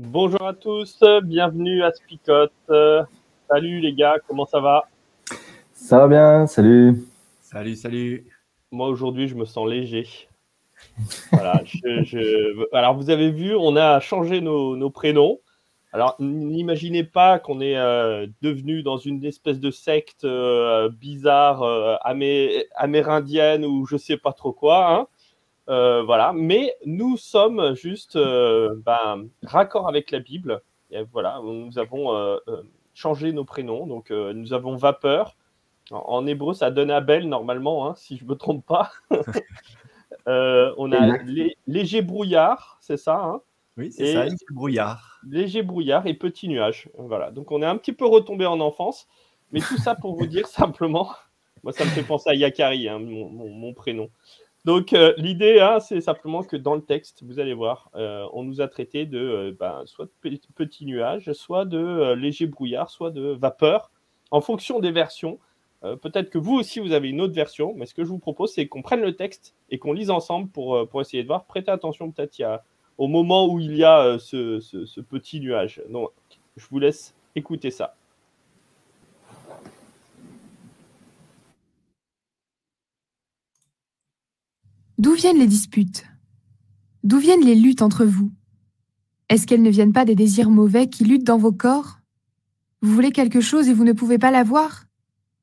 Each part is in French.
Bonjour à tous, bienvenue à Spicote. salut les gars, comment ça va? Ça va bien, salut. Salut, salut. Moi aujourd'hui, je me sens léger. voilà, Alors vous avez vu, on a changé nos, prénoms. Alors n'imaginez pas qu'on est euh, devenu dans une espèce de secte euh, bizarre, euh, amérindienne ou je sais pas trop quoi. Hein. Euh, voilà, mais nous sommes juste euh, ben, raccord avec la Bible. Et voilà, nous avons euh, changé nos prénoms. Donc, nous avons Vapeur. En, hébreu, ça donne Abel normalement, hein, si je ne me trompe pas. on a léger brouillard, c'est ça hein? Oui, c'est ça, léger brouillard. Léger brouillard et petit nuage. Voilà, donc on est un petit peu retombé en enfance. Mais tout ça pour vous dire simplement, moi ça me fait penser à Yakari, hein, mon, prénom. Donc euh, l'idée, hein, c'est simplement que dans le texte, vous allez voir, euh, on nous a traité de euh, ben, soit de petits nuages, soit de léger brouillard, soit de vapeur, en fonction des versions. Peut-être que vous aussi, vous avez une autre version, mais ce que je vous propose, c'est qu'on prenne le texte et qu'on lise ensemble pour, pour essayer de voir. Prêtez attention peut-être au moment où il y a ce, ce petit nuage. Donc, je vous laisse écouter ça. D'où viennent les disputes? D'où viennent les luttes entre vous? Est-ce qu'elles ne viennent pas des désirs mauvais qui luttent dans vos corps? Vous voulez quelque chose et vous ne pouvez pas l'avoir?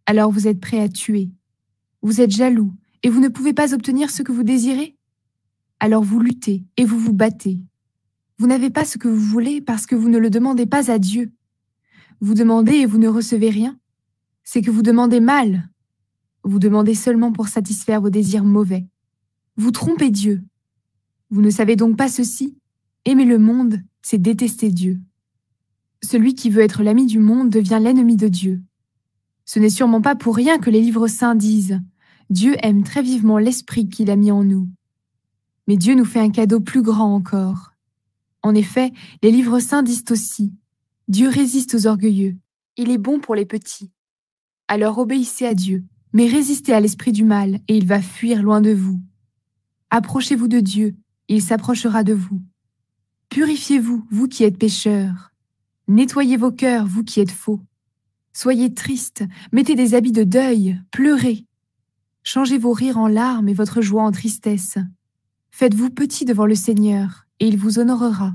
Alors vous êtes prêt à tuer. Vous êtes jaloux et vous ne pouvez pas obtenir ce que vous désirez? Alors vous luttez et vous vous battez. Vous n'avez pas ce que vous voulez parce que vous ne le demandez pas à Dieu. Vous demandez et vous ne recevez rien. C'est que vous demandez mal. Vous demandez seulement pour satisfaire vos désirs mauvais. Vous trompez Dieu. Vous ne savez donc pas ceci Aimer le monde, c'est détester Dieu. Celui qui veut être l'ami du monde devient l'ennemi de Dieu. Ce n'est sûrement pas pour rien que les livres saints disent Dieu aime très vivement l'esprit qu'il a mis en nous. Mais Dieu nous fait un cadeau plus grand encore. En effet, les livres saints disent aussi Dieu résiste aux orgueilleux, il est bon pour les petits. Alors obéissez à Dieu, mais résistez à l'esprit du mal, et il va fuir loin de vous. Approchez-vous de Dieu, il s'approchera de vous. Purifiez-vous, vous qui êtes pécheurs. Nettoyez vos cœurs, vous qui êtes faux. Soyez tristes, mettez des habits de deuil, pleurez. Changez vos rires en larmes et votre joie en tristesse. Faites-vous petit devant le Seigneur, et il vous honorera.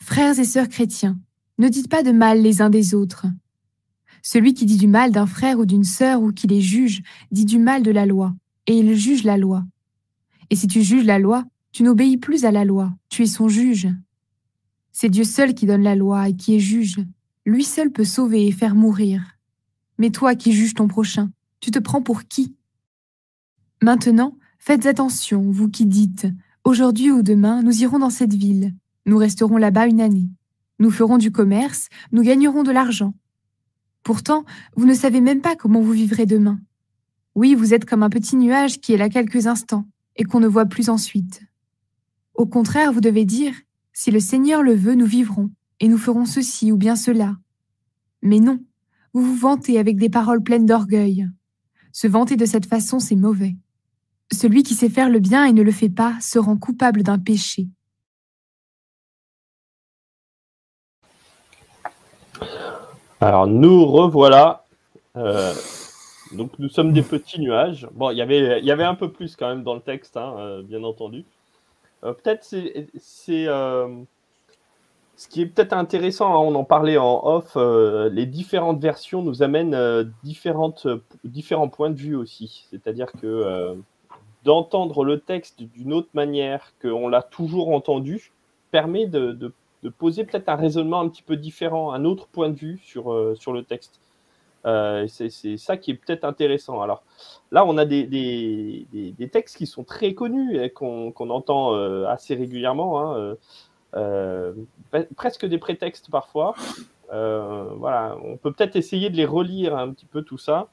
Frères et sœurs chrétiens, ne dites pas de mal les uns des autres. Celui qui dit du mal d'un frère ou d'une sœur ou qui les juge dit du mal de la loi, et il juge la loi. Et si tu juges la loi, tu n'obéis plus à la loi, tu es son juge. C'est Dieu seul qui donne la loi et qui est juge. Lui seul peut sauver et faire mourir. Mais toi qui juges ton prochain, tu te prends pour qui? Maintenant, faites attention, vous qui dites, aujourd'hui ou demain, nous irons dans cette ville, nous resterons là-bas une année, nous ferons du commerce, nous gagnerons de l'argent. Pourtant, vous ne savez même pas comment vous vivrez demain. Oui, vous êtes comme un petit nuage qui est là quelques instants, et qu'on ne voit plus ensuite. Au contraire, vous devez dire, si le Seigneur le veut, nous vivrons, et nous ferons ceci ou bien cela. Mais non, vous vous vantez avec des paroles pleines d'orgueil. Se vanter de cette façon, c'est mauvais. Celui qui sait faire le bien et ne le fait pas se rend coupable d'un péché. Alors nous revoilà. Euh, donc nous sommes des petits nuages. Bon, y il y avait un peu plus quand même dans le texte, hein, euh, bien entendu. Euh, peut-être c'est euh, ce qui est peut-être intéressant, hein, on en parlait en off, les différentes versions nous amènent différentes, différents points de vue aussi. C'est-à-dire que d'entendre le texte d'une autre manière qu'on l'a toujours entendu permet de, poser peut-être un raisonnement un petit peu différent, un autre point de vue sur, sur le texte. C'est ça qui est peut-être intéressant. Alors là, on a des, des, textes qui sont très connus et qu'on entend assez régulièrement, hein, presque des prétextes parfois. voilà, on peut peut-être essayer de les relire un petit peu tout ça.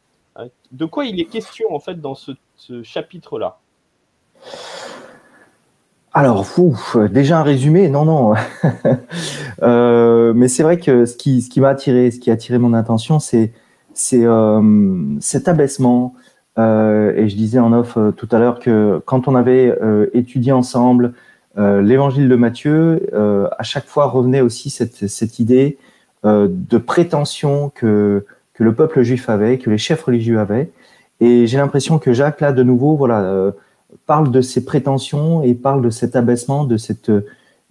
De quoi il est question en fait dans ce, chapitre-là? Alors, déjà un résumé, non, non. euh, mais c'est vrai que ce qui, ce qui m'a attiré, ce qui a attiré mon attention, c'est c'est euh, cet abaissement. Euh, et je disais en off euh, tout à l'heure que quand on avait étudié ensemble l'évangile de Matthieu, à chaque fois revenait aussi cette, idée de prétention que, que le peuple juif avait, que les chefs religieux avaient. Et j'ai l'impression que Jacques, là, de nouveau, voilà parle de ses prétentions et parle de cet abaissement, de cette,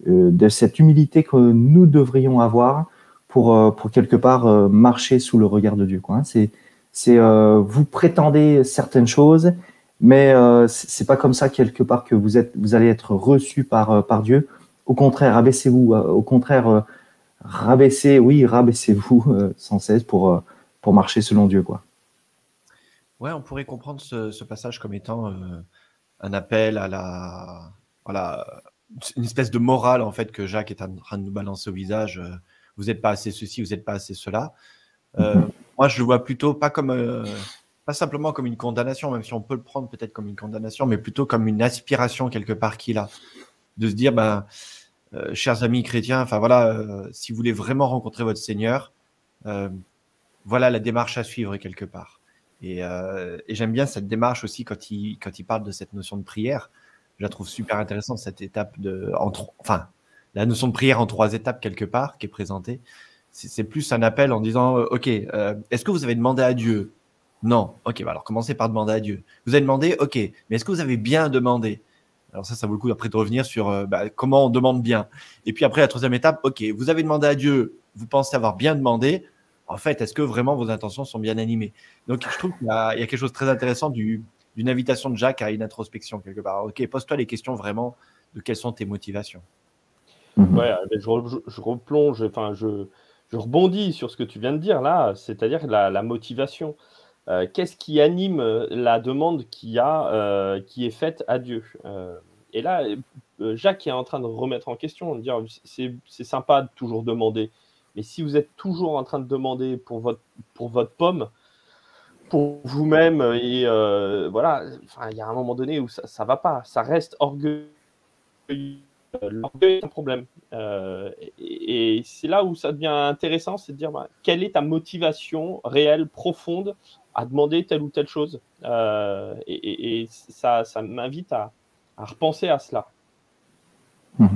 de cette humilité que nous devrions avoir pour, euh, pour quelque part euh, marcher sous le regard de Dieu. Quoi. Hein. C'est, c'est vous prétendez certaines choses, mais c'est pas comme ça quelque part que vous êtes, vous allez être reçu par par Dieu. Au contraire, abaissez-vous. Au contraire, rabaissez, oui, rabaissez-vous sans cesse pour pour marcher selon Dieu, quoi. Ouais, on pourrait comprendre ce, passage comme étant un appel à la, voilà, une espèce de morale en fait que Jacques est en train de nous balancer au visage. Euh, vous n'êtes pas assez ceci, vous n'êtes pas assez cela. Euh, mhm. moi, je le vois plutôt pas comme, euh, pas simplement comme une condamnation, même si on peut le prendre peut-être comme une condamnation, mais plutôt comme une aspiration quelque part qu'il a, de se dire, ben, chers amis chrétiens, enfin voilà, si vous voulez vraiment rencontrer votre Seigneur, voilà la démarche à suivre quelque part. Euh, et, j'aime bien cette démarche aussi quand il, quand il parle de cette notion de prière. Je la trouve super intéressante, cette étape de. enfin, la notion de prière en trois étapes, quelque part, qui est présentée. C'est plus un appel en disant euh, Ok, euh, est-ce que vous avez demandé à Dieu? Non. Ok, bah alors commencez par demander à Dieu. Vous avez demandé? Ok, mais est-ce que vous avez bien demandé? Alors ça, ça vaut le coup après de revenir sur bah, comment on demande bien. Et puis après, la troisième étape, ok, vous avez demandé à Dieu, vous pensez avoir bien demandé, en fait, est-ce que vraiment vos intentions sont bien animées? Donc, je trouve qu'il y, a quelque chose de très intéressant d'une invitation de Jacques à une introspection quelque part. Ok, pose-toi les questions vraiment de quelles sont tes motivations. Mhm. Ouais, je, replonge, enfin, je, rebondis sur ce que tu viens de dire là, c'est-à-dire la, motivation. Euh, qu'est-ce qui anime la demande qui, a, euh, qui est faite à Dieu? Euh, Et là, Jacques est en train de remettre en question, de dire c'est sympa de toujours demander, mais si vous êtes toujours en train de demander pour votre, pour votre pomme, pour vous-même, et euh, voilà, il y a un moment donné où ça ne va pas. Ça reste orgueil. L'orgueil est un problème. Euh, et, c'est là où ça devient intéressant, c'est de dire bah, quelle est ta motivation réelle, profonde, à demander telle ou telle chose? Euh, et, ça, ça m'invite à, repenser à cela. Mmh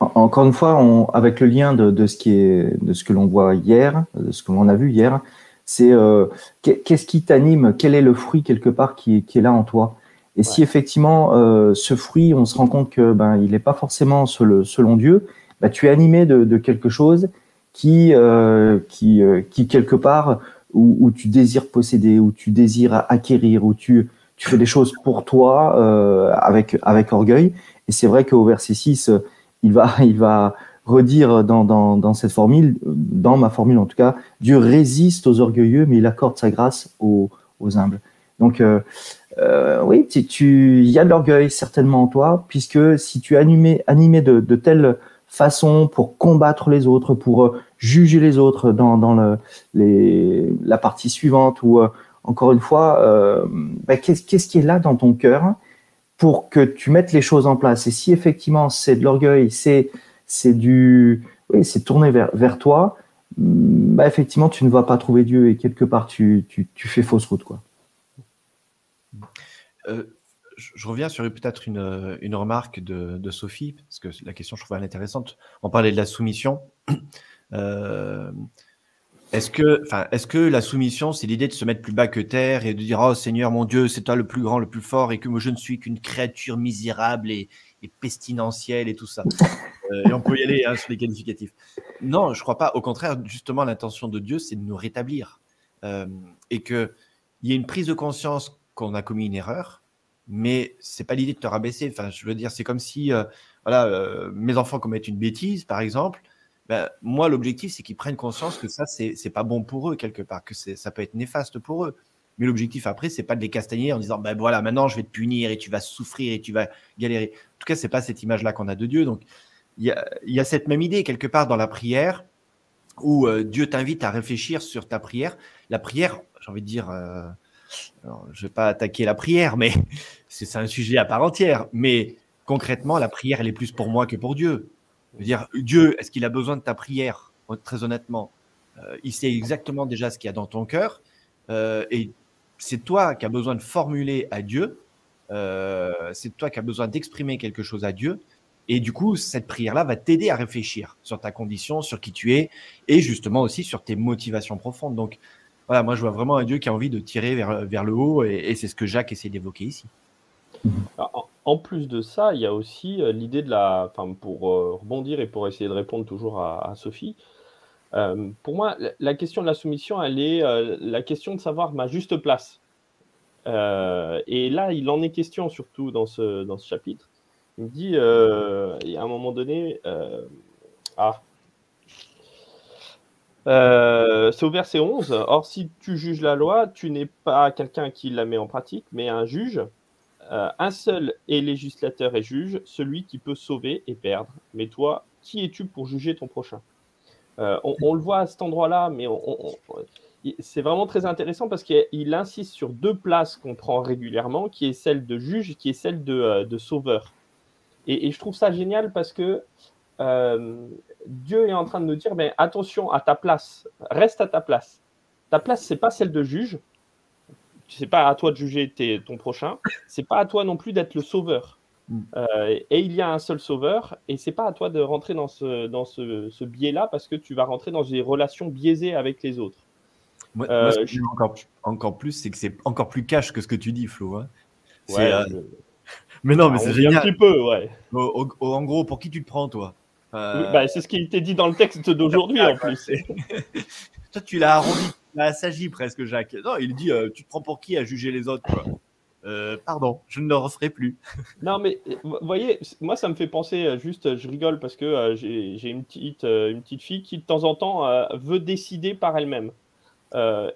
encore une fois, avec le lien de, ce qui est, de ce que l'on voit hier, de ce que l'on a vu hier, c'est euh, qu'est-ce qui t'anime, quel est le fruit quelque part qui est, là en toi? Et si effectivement euh, ce fruit, on se rend compte que ben il n'est pas forcément selon, Dieu, ben, tu es animé de, quelque chose qui, euh, qui, qui quelque part où, tu désires posséder, où tu désires acquérir, où tu, tu fais des choses pour toi avec, avec orgueil. Et c'est vrai qu'au verset 6, il va, il va redire dans, dans, cette formule, dans ma formule en tout cas, Dieu résiste aux orgueilleux, mais il accorde sa grâce aux, humbles. Donc, euh, euh, oui, tu, il y a de l'orgueil certainement en toi, puisque si tu es animé, de, telle façon pour combattre les autres, pour euh, juger les autres dans, dans le, la partie suivante, ou encore une fois, ben, qu'est-ce qui est là dans ton cœur pour que tu mettes les choses en place? Et si effectivement c'est de l'orgueil, c'est c'est du oui, c'est tourné vers, vers toi, bah effectivement tu ne vas pas trouver Dieu et quelque part tu, tu, tu fais fausse route quoi. Euh, je reviens sur peut-être une, une, remarque de, de, Sophie, parce que la question je trouve elle intéressante. On parlait de la soumission. Euh, est-ce que, enfin, est-ce que la soumission, c'est l'idée de se mettre plus bas que terre et de dire, oh Seigneur, mon Dieu, c'est toi le plus grand, le plus fort, et que moi je ne suis qu'une créature misérable et, pestilentielle et tout ça. Euh, et on peut y aller hein, sur les qualificatifs. Non, je crois pas. Au contraire, justement, l'intention de Dieu, c'est de nous rétablir euh, et que il y ait une prise de conscience qu'on a commis une erreur, mais c'est pas l'idée de te rabaisser. Enfin, je veux dire, c'est comme si, euh, voilà, mes enfants commettent une bêtise, par exemple, ben, moi, l'objectif, c'est qu'ils prennent conscience que ça, c'est pas bon pour eux, quelque part, que ça peut être néfaste pour eux. Mais l'objectif après, c'est pas de les castagner en disant, ben voilà, maintenant je vais te punir et tu vas souffrir et tu vas galérer. En tout cas, c'est pas cette image-là qu'on a de Dieu. Donc, il y a, cette même idée quelque part dans la prière où euh, Dieu t'invite à réfléchir sur ta prière. La prière, j'ai envie de dire, je vais pas attaquer la prière, mais c'est un sujet à part entière. Mais concrètement, la prière, elle est plus pour moi que pour Dieu dire, Dieu, est-ce qu'il a besoin de ta prière? Très honnêtement, euh, il sait exactement déjà ce qu'il y a dans ton cœur. Euh, et c'est toi qui as besoin de formuler à Dieu. Euh, c'est toi qui as besoin d'exprimer quelque chose à Dieu. Et du coup, cette prière-là va t'aider à réfléchir sur ta condition, sur qui tu es, et justement aussi sur tes motivations profondes. Donc, voilà, moi, je vois vraiment un Dieu qui a envie de tirer vers, vers le haut, et, et c'est ce que Jacques essaie d'évoquer ici. En plus de ça, il y a aussi euh, l'idée de la. Enfin, pour euh, rebondir et pour essayer de répondre toujours à, Sophie, euh, pour moi, la question de la soumission, elle est la question de savoir ma juste place. et là, il en est question surtout dans ce, dans ce chapitre. Il me dit, à un moment donné, ah, c'est au verset 11. Or, si tu juges la loi, tu n'es pas quelqu'un qui la met en pratique, mais un juge. Euh, un seul est législateur et juge, celui qui peut sauver et perdre. Mais toi, qui es-tu pour juger ton prochain? Euh, on, le voit à cet endroit-là, mais c'est vraiment très intéressant parce qu'il insiste sur deux places qu'on prend régulièrement, qui est celle de juge et qui est celle de, euh, sauveur. Et, je trouve ça génial parce que Dieu est en train de nous dire, mais attention à ta place, reste à ta place. Ta place, c'est pas celle de juge, c'est pas à toi de juger ton prochain, c'est pas à toi non plus d'être le sauveur. Mm. Euh, et il y a un seul sauveur, et c'est pas à toi de rentrer dans ce, dans ce, biais-là parce que tu vas rentrer dans des relations biaisées avec les autres. Moi, euh, encore, encore plus, c'est que c'est encore plus cash que ce que tu dis, Flo. Hein. Euh, mais non, mais c'est génial. Un petit peu, ouais. en gros, pour qui tu te prends, toi? Bah, C'est ce qui était dit dans le texte d'aujourd'hui, en plus. toi, tu l'as arrondi il s'agit presque, Jacques. Non, il dit euh, Tu te prends pour qui à juger les autres euh, pardon, je ne le referai plus. non, mais vous voyez, moi, ça me fait penser, euh, juste, je rigole parce que j'ai une, petite, une petite fille qui, de temps en temps, veut décider par elle-même.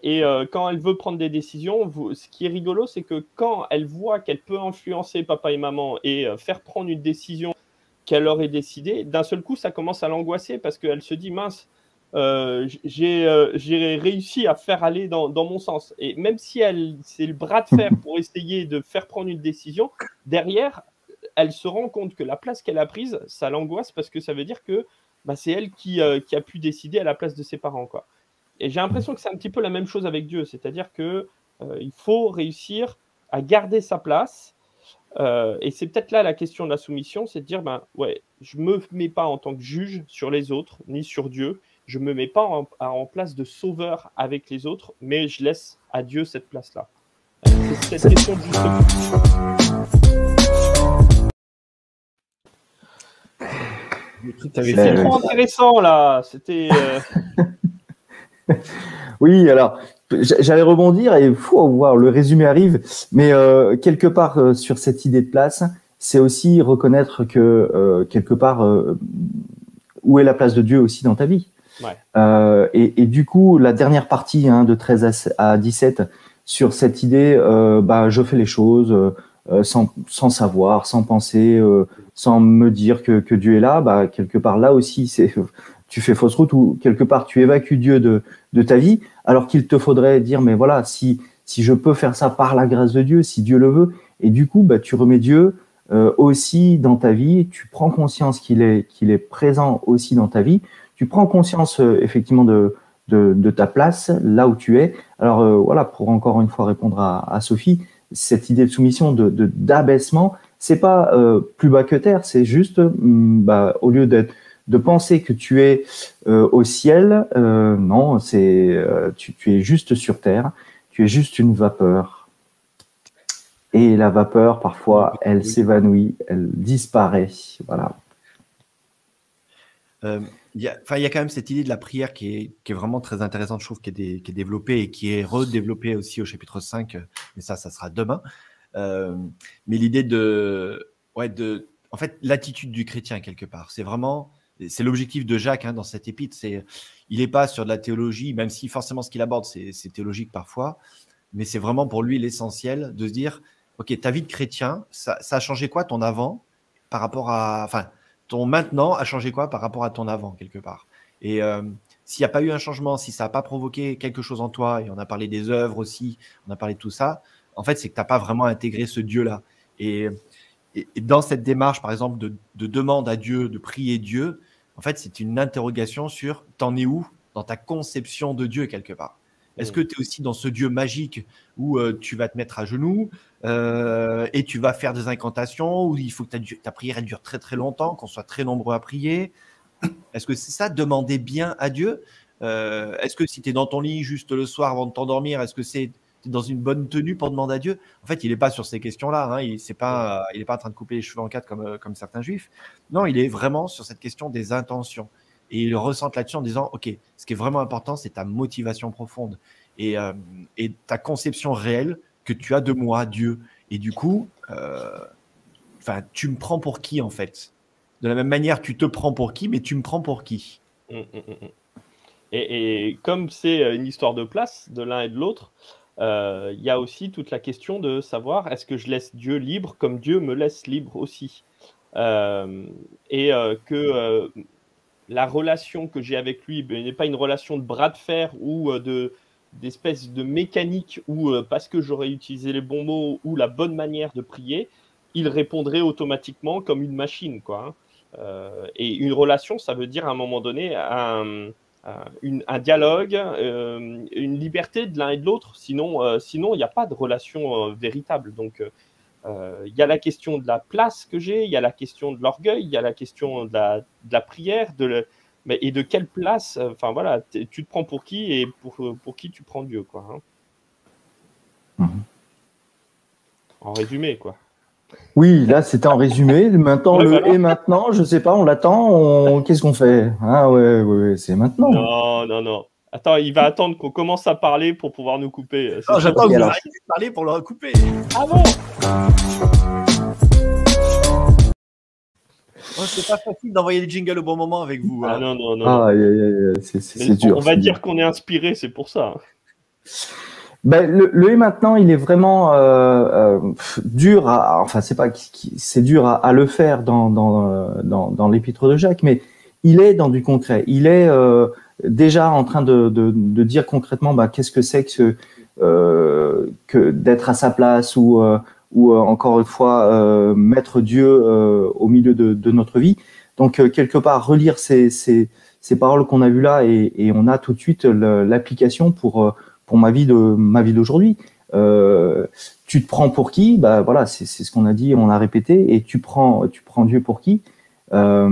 et quand elle veut prendre des décisions, ce qui est rigolo, c'est que quand elle voit qu'elle peut influencer papa et maman et faire prendre une décision qu'elle aurait décidée, d'un seul coup, ça commence à l'angoisser parce qu'elle se dit mince, euh, euh, j'ai réussi à faire aller dans, mon sens. Et même si elle c'est le bras de fer pour essayer de faire prendre une décision, derrière, elle se rend compte que la place qu'elle a prise, ça l'angoisse parce que ça veut dire que bah, c'est elle qui, euh, qui, a pu décider à la place de ses parents. Quoi. Et j'ai l'impression que c'est un petit peu la même chose avec Dieu, c'est-à-dire que il faut réussir à garder sa place. Et c'est peut-être là la question de la soumission, c'est de dire ben ouais, je me mets pas en tant que juge sur les autres ni sur Dieu je ne me mets pas en, place de sauveur avec les autres, mais je laisse à Dieu cette place-là. C'est cette question de C'est trop intéressant là. C'était. Euh, oui, alors j'allais rebondir et faut voir le résumé arrive, mais euh, quelque part euh, sur cette idée de place, c'est aussi reconnaître que quelque part où est la place de Dieu aussi dans ta vie. Euh, et, du coup, la dernière partie hein, de 13 à, 17 sur cette idée, euh, bah, je fais les choses euh, sans, sans, savoir, sans penser, sans me dire que, que, Dieu est là. Bah, quelque part, là aussi, c'est tu fais fausse route ou quelque part tu évacues Dieu de, de ta vie, alors qu'il te faudrait dire, mais voilà, si, si je peux faire ça par la grâce de Dieu, si Dieu le veut, et du coup, bah, tu remets Dieu aussi dans ta vie, tu prends conscience qu'il est, qu'il est présent aussi dans ta vie, tu prends conscience euh, effectivement de, de, ta place, là où tu es. Alors euh, voilà, pour encore une fois répondre à, Sophie, cette idée de soumission, de d'abaissement, c'est pas euh, plus bas que terre, c'est juste, mm, bah, au lieu d'être de penser que tu es au ciel, non, c'est tu, tu, es juste sur terre, tu es juste une vapeur. Et la vapeur, parfois, elle s'évanouit, elle disparaît. Voilà. Il y, a, il y a quand même cette idée de la prière qui est, qui est vraiment très intéressante, je trouve, qui est, qui est développée et qui est redéveloppée aussi au chapitre 5, mais ça, ça sera demain. Euh, mais l'idée de, ouais, de, en fait l'attitude du chrétien quelque part. C'est vraiment c'est l'objectif de Jacques hein, dans cette épître. C'est il n'est pas sur de la théologie, même si forcément ce qu'il aborde c'est théologique parfois, mais c'est vraiment pour lui l'essentiel de se dire ok ta vie de chrétien ça, a changé quoi ton avant par rapport à enfin ton maintenant a changé quoi par rapport à ton avant quelque part? Et euh, s'il n'y a pas eu un changement, si ça n'a pas provoqué quelque chose en toi, et on a parlé des œuvres aussi, on a parlé de tout ça, en fait, c'est que tu n'as pas vraiment intégré ce Dieu-là. Et, dans cette démarche, par exemple, de, demande à Dieu, de prier Dieu, en fait, c'est une interrogation sur t'en es où dans ta conception de Dieu quelque part. Est-ce que tu es aussi dans ce Dieu magique où euh, tu vas te mettre à genoux euh, et tu vas faire des incantations, où il faut que ta, ta prière dure très très longtemps, qu'on soit très nombreux à prier? Est-ce que c'est ça, demander bien à Dieu? Euh, Est-ce que si tu es dans ton lit juste le soir avant de t'endormir, est-ce que c'est dans une bonne tenue pour demander à Dieu En fait, il n'est pas sur ces questions-là. Hein. Il n'est pas, il pas en train de couper les cheveux en quatre comme, euh, comme certains juifs. Non, il est vraiment sur cette question des intentions. Et il ressent là-dessus en disant, OK, ce qui est vraiment important, c'est ta motivation profonde et, euh, et, ta conception réelle que tu as de moi, Dieu. Et du coup, enfin, tu me prends pour qui en fait? De la même manière, tu te prends pour qui, mais tu me prends pour qui? Mmh, mmh, mmh, et, comme c'est euh, une histoire de place de l'un et de l'autre, euh, il y a aussi toute la question de savoir est-ce que je laisse Dieu libre comme Dieu me laisse libre aussi? Euh, Et que la relation que j'ai avec lui ben, n'est pas une relation de bras de fer ou de d'espèce de mécanique où parce que j'aurais utilisé les bons mots ou la bonne manière de prier, il répondrait automatiquement comme une machine. quoi. Hein. Euh, et une relation, ça veut dire à un moment donné un, un, dialogue, euh, une liberté de l'un et de l'autre. Sinon, euh, sinon il n'y a pas de relation véritable. Donc, il y a la question de la place que j'ai, il y a la question de l'orgueil, il y a la question de la, de la prière, de mais, et de quelle place, enfin voilà, tu te prends pour qui et pour, pour qui tu prends Dieu, quoi. Hein. Mhm. En résumé, quoi. Oui, là c'était en résumé. Maintenant le et maintenant, je sais pas, on l'attend. Qu'est-ce qu'on fait? Ah ouais, ouais, c'est maintenant. Non, non, non. Attends, il va attendre qu'on commence à parler pour pouvoir nous couper. j'attends que vous arrêtiez de parler pour le couper. Ah bon? Oh, C'est pas facile d'envoyer les jingles au bon moment avec vous. Ah hein. non, non, non. Ah, c'est dur. On va dire qu'on est inspiré, c'est pour ça. Ben, le, le, et maintenant, il est vraiment euh, euh, dur. À, enfin, c'est pas c'est dur à, à, le faire dans dans euh, dans, dans l'épître de Jacques, mais il est dans du concret. Il est euh, déjà en train de, de, de dire concrètement, bah, qu'est-ce que c'est que euh, que d'être à sa place ou ou encore une fois mettre Dieu au milieu de, de, notre vie. Donc quelque part relire ces ces, ces paroles qu'on a vues là et, et on a tout de suite l'application pour pour ma vie de ma vie d'aujourd'hui. Euh, tu te prends pour qui? Bah voilà, c'est ce qu'on a dit, on a répété. Et tu prends tu prends Dieu pour qui? Euh,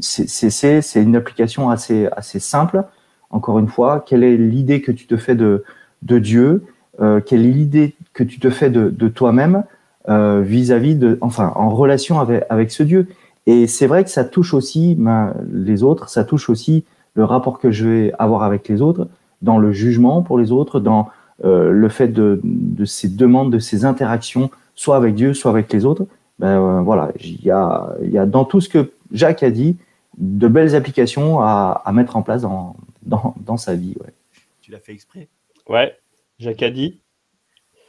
C'est une application assez assez simple. Encore une fois, quelle est l'idée que tu te fais de de Dieu? Euh, Quelle est l'idée que tu te fais de, de toi-même euh, vis-à-vis de, enfin, en relation avec avec ce Dieu? Et c'est vrai que ça touche aussi ben, les autres, ça touche aussi le rapport que je vais avoir avec les autres dans le jugement pour les autres, dans euh, le fait de, de, ces demandes, de ces interactions, soit avec Dieu, soit avec les autres. Ben euh, voilà, il y a, il y a dans tout ce que Jacques a dit de belles applications à, à mettre en place dans, dans, dans sa vie. Ouais. Tu l'as fait exprès? Ouais, Jacques a dit.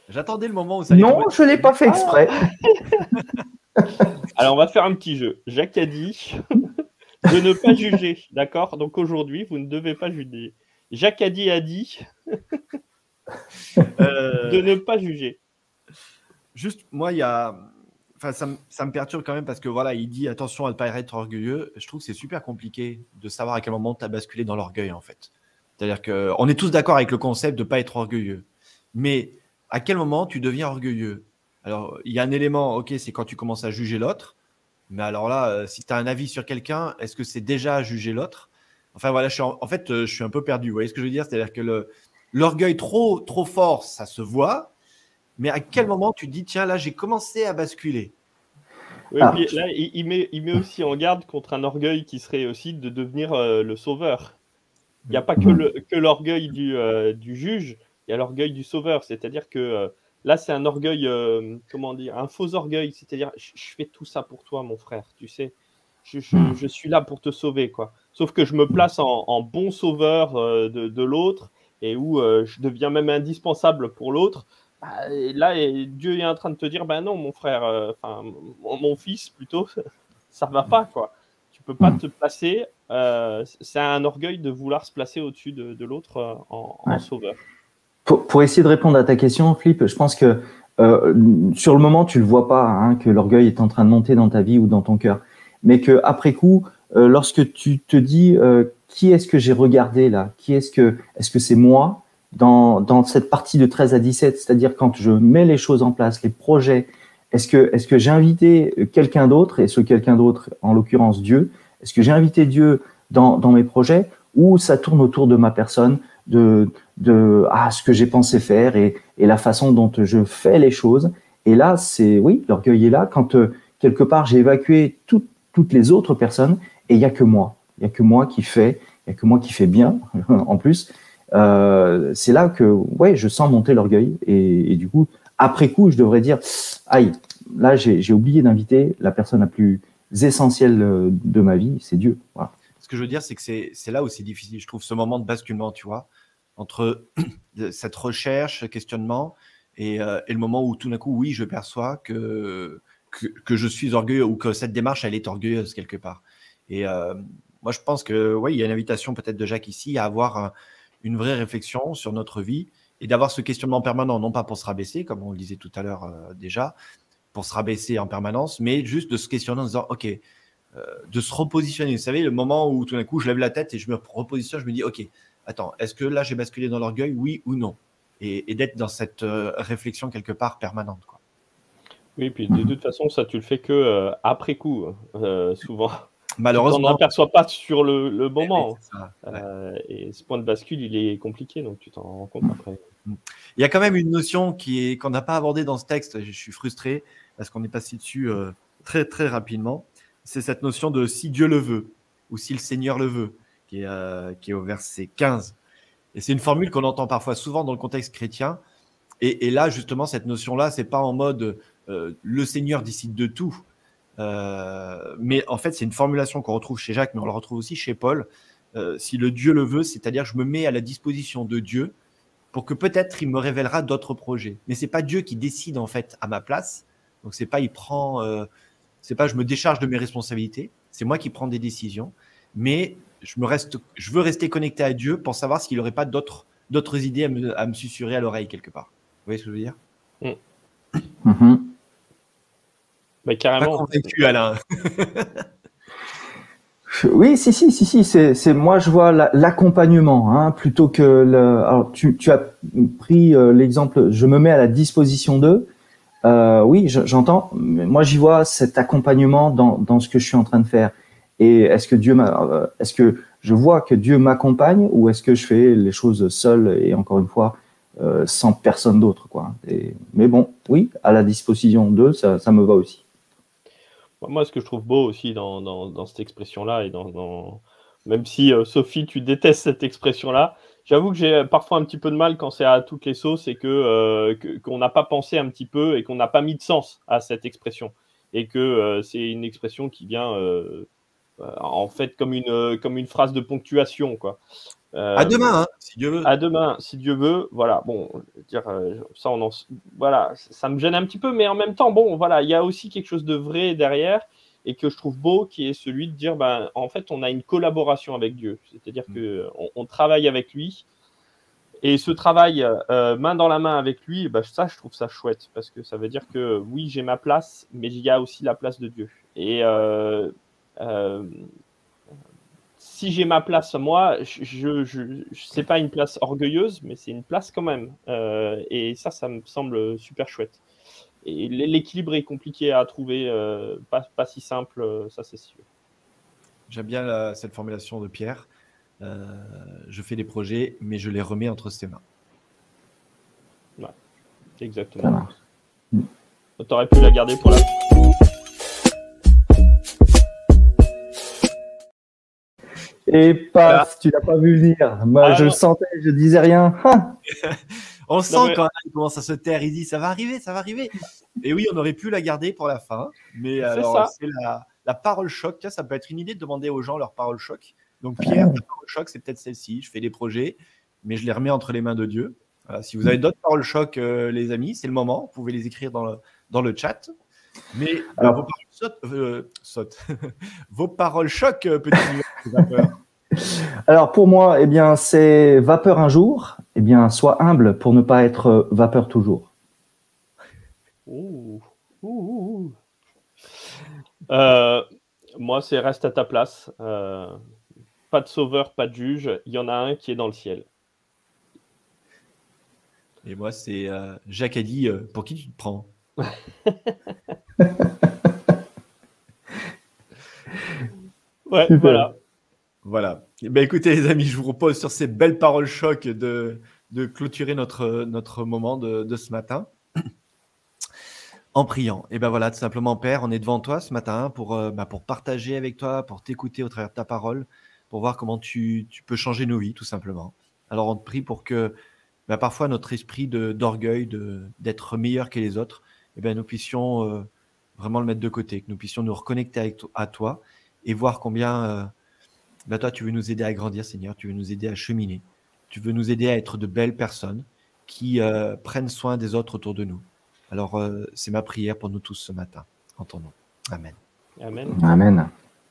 J'attendais le moment où ça. Non, je l'ai pas fait exprès. Alors on va faire un petit jeu. Jacques a dit de ne pas juger, d'accord? Donc aujourd'hui, vous ne devez pas juger. Jacques a dit a dit euh, de ne pas juger. Juste, moi, il y a. Enfin, ça, ça, me perturbe quand même parce que voilà, il dit attention à ne pas être orgueilleux. Je trouve que c'est super compliqué de savoir à quel moment tu as basculé dans l'orgueil en fait. C'est-à-dire qu'on est tous d'accord avec le concept de ne pas être orgueilleux. Mais à quel moment tu deviens orgueilleux? Alors, il y a un élément, ok, c'est quand tu commences à juger l'autre. Mais alors là, euh, si tu as un avis sur quelqu'un, est-ce que c'est déjà juger l'autre? Enfin voilà, je suis en, fait, euh, je suis un peu perdu. Vous voyez ce que je veux dire? C'est-à-dire que l'orgueil trop, trop fort, ça se voit. Mais à quel moment tu dis, tiens, là, j'ai commencé à basculer? Oui, ah. puis là, il, met, il met aussi en garde contre un orgueil qui serait aussi de devenir euh, le sauveur. Il n'y a pas que l'orgueil du, euh, du, juge, il y a l'orgueil du sauveur. C'est-à-dire que Là, c'est un orgueil, euh, comment dire, un faux orgueil. C'est-à-dire, je, fais tout ça pour toi, mon frère, tu sais. Je, hmm. suis là pour te sauver, quoi. Sauf que je me place en, bon sauveur euh, de, l'autre et où euh, je deviens même indispensable pour l'autre. Bah, là, Dieu est en train de te dire, ben non, mon frère, enfin, mon, fils plutôt, ça va pas, quoi. Tu peux pas te placer. c'est un orgueil de vouloir se placer au-dessus de, l'autre en sauveur. Pour, essayer de répondre à ta question, Flip, je pense que euh, sur le moment, tu le vois pas hein, que l'orgueil est en train de monter dans ta vie ou dans ton cœur, mais que après coup, euh, lorsque tu te dis euh, qui est-ce que j'ai regardé là, qui est-ce que est-ce que c'est moi? Dans, dans cette partie de 13 à 17, c'est-à-dire quand je mets les choses en place, les projets, est-ce que est-ce que j'ai invité quelqu'un d'autre et ce quelqu'un d'autre, en l'occurrence Dieu, est-ce que j'ai invité Dieu dans, dans mes projets? Ou ça tourne autour de ma personne, de, de ah, ce que j'ai pensé faire et, et, la façon dont je fais les choses. Et là, c'est oui, l'orgueil est là. Quand euh, quelque part j'ai évacué toutes les autres personnes et il y a que moi. Il y a que moi qui fais, il y a que moi qui fais bien en plus. Euh, c'est là que ouais, je sens monter l'orgueil et, du coup, après coup, je devrais dire aïe, là j'ai oublié d'inviter la personne la plus essentielle euh, de ma vie, c'est Dieu. Voilà. Ce que je veux dire, c'est que c'est là où c'est difficile. Je trouve ce moment de basculement, tu vois entre cette recherche, questionnement, euh, et, le moment où tout d'un coup, oui, je perçois que, que, je suis orgueilleux ou que cette démarche, elle est orgueilleuse quelque part. Et euh, moi, je pense que oui, il y a une invitation peut-être de Jacques ici à avoir une vraie réflexion sur notre vie et d'avoir ce questionnement permanent, non pas pour se rabaisser, comme on le disait tout à l'heure euh, déjà, pour se rabaisser en permanence, mais juste de se questionner en disant, OK, de se repositionner. Vous savez, le moment où tout d'un coup, je lève la tête et je me repositionne, je me dis, OK, attends, est-ce que là j'ai basculé dans l'orgueil, oui ou non? Et, d'être dans cette euh, réflexion quelque part permanente. Quoi. Oui, puis de toute façon, ça tu le fais que euh, après coup, euh, souvent. Malheureusement. On n'aperçoit pas sur le, moment. et ce point de bascule, il est compliqué, donc tu t'en rends compte après. Il y a quand même une notion qui est qu'on n'a pas abordée dans ce texte. Je suis frustré parce qu'on est passé dessus très très rapidement. C'est cette notion de si Dieu le veut ou si le Seigneur le veut qui est, euh, qui est au verset 15. Et c'est une formule qu'on entend parfois souvent dans le contexte chrétien. Et, là, justement, cette notion-là, c'est pas en mode euh, le Seigneur décide de tout. Euh, mais en fait, c'est une formulation qu'on retrouve chez Jacques, mais on le retrouve aussi chez Paul. si le Dieu le veut, c'est-à-dire je me mets à la disposition de Dieu pour que peut-être il me révélera d'autres projets. Mais c'est pas Dieu qui décide en fait à ma place. Donc c'est pas il prend, c'est pas je me décharge de mes responsabilités. C'est moi qui prends des décisions. Mais je, me reste, je veux rester connecté à Dieu pour savoir s'il n'aurait pas d'autres, d'autres idées à me, à me susurrer à l'oreille quelque part. Vous voyez ce que je veux dire? Mm. mm-hmm. Bah, Carrément. Pas convaincu, Alain. Oui, si, si, si, si. C'est, moi, je vois l'accompagnement hein, plutôt que le. Alors, tu, tu as pris euh, l'exemple. Je me mets à la disposition d'eux. Euh, oui, j'entends. Moi, j'y vois cet accompagnement dans, dans ce que je suis en train de faire. Et est-ce que Dieu euh, est-ce que je vois que Dieu m'accompagne ou est-ce que je fais les choses seul et encore une fois euh, sans personne d'autre quoi. mais bon, oui, à la disposition d'eux, ça, ça, me va aussi. Moi, ce que je trouve beau aussi dans, dans, cette expression-là et dans, même si euh, Sophie, tu détestes cette expression-là, j'avoue que j'ai parfois un petit peu de mal quand c'est à toutes les sauces et que qu'on n'a pas pensé un petit peu et qu'on n'a pas mis de sens à cette expression. Et que c'est une expression qui vient euh, en fait comme une, euh, comme une phrase de ponctuation. Quoi. Euh, à demain, hein, si Dieu veut. À demain, si Dieu veut. Voilà, bon, dire, ça, on voilà, ça me gêne un petit peu, mais en même temps, bon, voilà, il y a aussi quelque chose de vrai derrière et que je trouve beau, qui est celui de dire, ben, en fait, on a une collaboration avec Dieu, c'est-à-dire mm. que on, travaille avec lui. Et ce travail main dans la main avec lui, ben, ça, je trouve ça chouette, parce que ça veut dire que oui, j'ai ma place, mais il y a aussi la place de Dieu. Et euh, si j'ai ma place moi, je, je, c'est pas une place orgueilleuse, mais c'est une place quand même. Euh, et ça, ça me semble super chouette. Et l'équilibre est compliqué à trouver, euh, pas, pas, si simple, ça c'est sûr. J'aime bien cette formulation de Pierre. je fais des projets, mais je les remets entre ses mains. Ouais, exactement. Tu aurais pu la garder pour la. Et paf, tu l'as pas vu venir. Moi, ah je le sentais, je disais rien. On sent quand il commence à se taire, il dit ça va arriver, ça va arriver. Et oui, on aurait pu la garder pour la fin, mais c'est la, la, parole choc. ça peut être une idée de demander aux gens leur parole choc. Donc Pierre, la parole choc, c'est peut-être celle-ci. Je fais des projets, mais je les remets entre les mains de Dieu. si vous avez d'autres paroles choc, euh, les amis, c'est le moment. Vous pouvez les écrire dans le, dans le chat. Mais Alors, vos paroles euh, vos paroles choc, petit Alors pour moi, eh bien, c'est vapeur un jour. Eh bien, sois humble pour ne pas être vapeur toujours. moi, c'est reste à ta place. pas de sauveur, pas de juge. Il y en a un qui est dans le ciel. Et moi, c'est Jacques a dit pour qui tu te prends? ouais, voilà. Voilà. Eh ben, écoutez, les amis, je vous propose sur ces belles paroles choc de, de clôturer notre, notre moment de, de ce matin en priant. Et ben voilà, tout simplement, Père, on est devant toi ce matin pour, euh, bah, pour partager avec toi, pour t'écouter au travers de ta parole, pour voir comment tu, tu, peux changer nos vies, tout simplement. Alors on te prie pour que bah, parfois notre esprit d'orgueil, d'être meilleur que les autres, eh bien, nous puissions euh, vraiment le mettre de côté, que nous puissions nous reconnecter avec à toi et voir combien euh, bah, toi, tu veux nous aider à grandir, Seigneur, tu veux nous aider à cheminer, tu veux nous aider à être de belles personnes qui euh, prennent soin des autres autour de nous. Alors, c'est ma prière pour nous tous ce matin, en ton nom. Amen. Amen. Amen.